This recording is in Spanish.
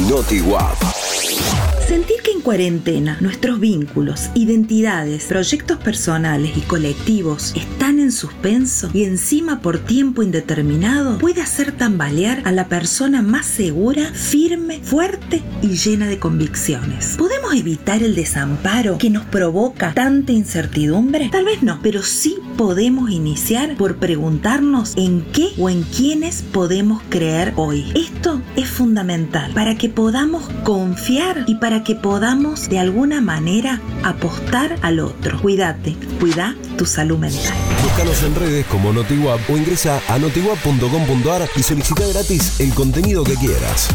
NotiWap. Sentir que en cuarentena nuestros vínculos, identidades, proyectos personales y colectivos están en suspenso y encima por tiempo indeterminado puede hacer tambalear a la persona más segura, firme, fuerte y llena de convicciones. ¿Podemos evitar el desamparo que nos provoca tanta incertidumbre? Tal vez no, pero sí podemos iniciar por preguntarnos en qué o en quiénes podemos creer hoy. Esto es fundamental para que podamos confiar y para que podamos de alguna manera apostar al otro. Cuídate, cuida tu salud mental. Búscanos en redes como NotiWap o ingresa a notiwap.com.ar y solicita gratis el contenido que quieras.